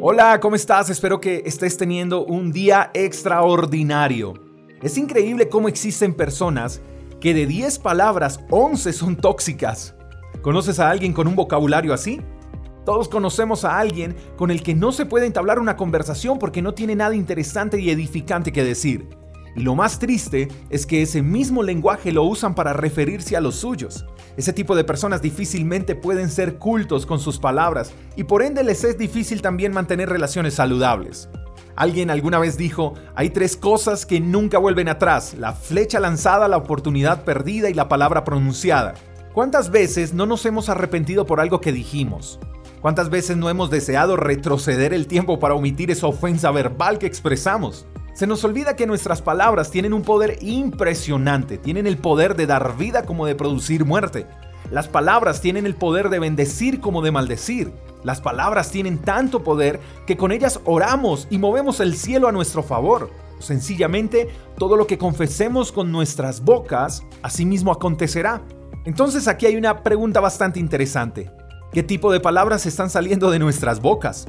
Hola, ¿cómo estás? Espero que estés teniendo un día extraordinario. Es increíble cómo existen personas que de 10 palabras, 11 son tóxicas. ¿Conoces a alguien con un vocabulario así? Todos conocemos a alguien con el que no se puede entablar una conversación porque no tiene nada interesante y edificante que decir. Y lo más triste es que ese mismo lenguaje lo usan para referirse a los suyos. Ese tipo de personas difícilmente pueden ser cultos con sus palabras y por ende les es difícil también mantener relaciones saludables. Alguien alguna vez dijo, hay tres cosas que nunca vuelven atrás, la flecha lanzada, la oportunidad perdida y la palabra pronunciada. ¿Cuántas veces no nos hemos arrepentido por algo que dijimos? ¿Cuántas veces no hemos deseado retroceder el tiempo para omitir esa ofensa verbal que expresamos? Se nos olvida que nuestras palabras tienen un poder impresionante, tienen el poder de dar vida como de producir muerte. Las palabras tienen el poder de bendecir como de maldecir. Las palabras tienen tanto poder que con ellas oramos y movemos el cielo a nuestro favor. Sencillamente, todo lo que confesemos con nuestras bocas, asimismo acontecerá. Entonces aquí hay una pregunta bastante interesante. ¿Qué tipo de palabras están saliendo de nuestras bocas?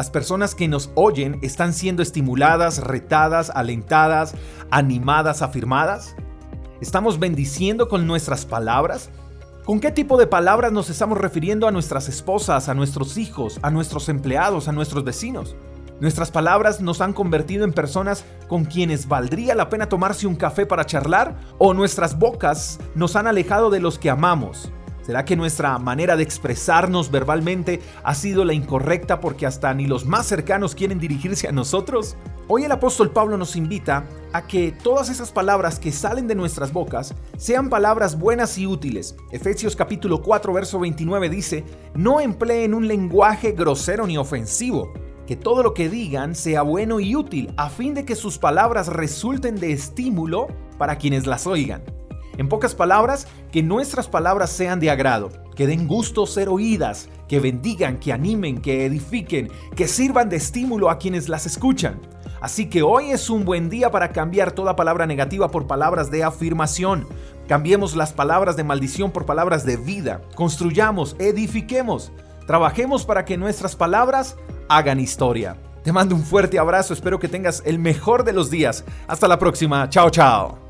Las personas que nos oyen están siendo estimuladas, retadas, alentadas, animadas, afirmadas. ¿Estamos bendiciendo con nuestras palabras? ¿Con qué tipo de palabras nos estamos refiriendo a nuestras esposas, a nuestros hijos, a nuestros empleados, a nuestros vecinos? ¿Nuestras palabras nos han convertido en personas con quienes valdría la pena tomarse un café para charlar? ¿O nuestras bocas nos han alejado de los que amamos? ¿Será que nuestra manera de expresarnos verbalmente ha sido la incorrecta porque hasta ni los más cercanos quieren dirigirse a nosotros? Hoy el apóstol Pablo nos invita a que todas esas palabras que salen de nuestras bocas sean palabras buenas y útiles. Efesios capítulo 4 verso 29 dice, no empleen un lenguaje grosero ni ofensivo, que todo lo que digan sea bueno y útil a fin de que sus palabras resulten de estímulo para quienes las oigan. En pocas palabras, que nuestras palabras sean de agrado, que den gusto ser oídas, que bendigan, que animen, que edifiquen, que sirvan de estímulo a quienes las escuchan. Así que hoy es un buen día para cambiar toda palabra negativa por palabras de afirmación. Cambiemos las palabras de maldición por palabras de vida. Construyamos, edifiquemos. Trabajemos para que nuestras palabras hagan historia. Te mando un fuerte abrazo, espero que tengas el mejor de los días. Hasta la próxima, chao chao.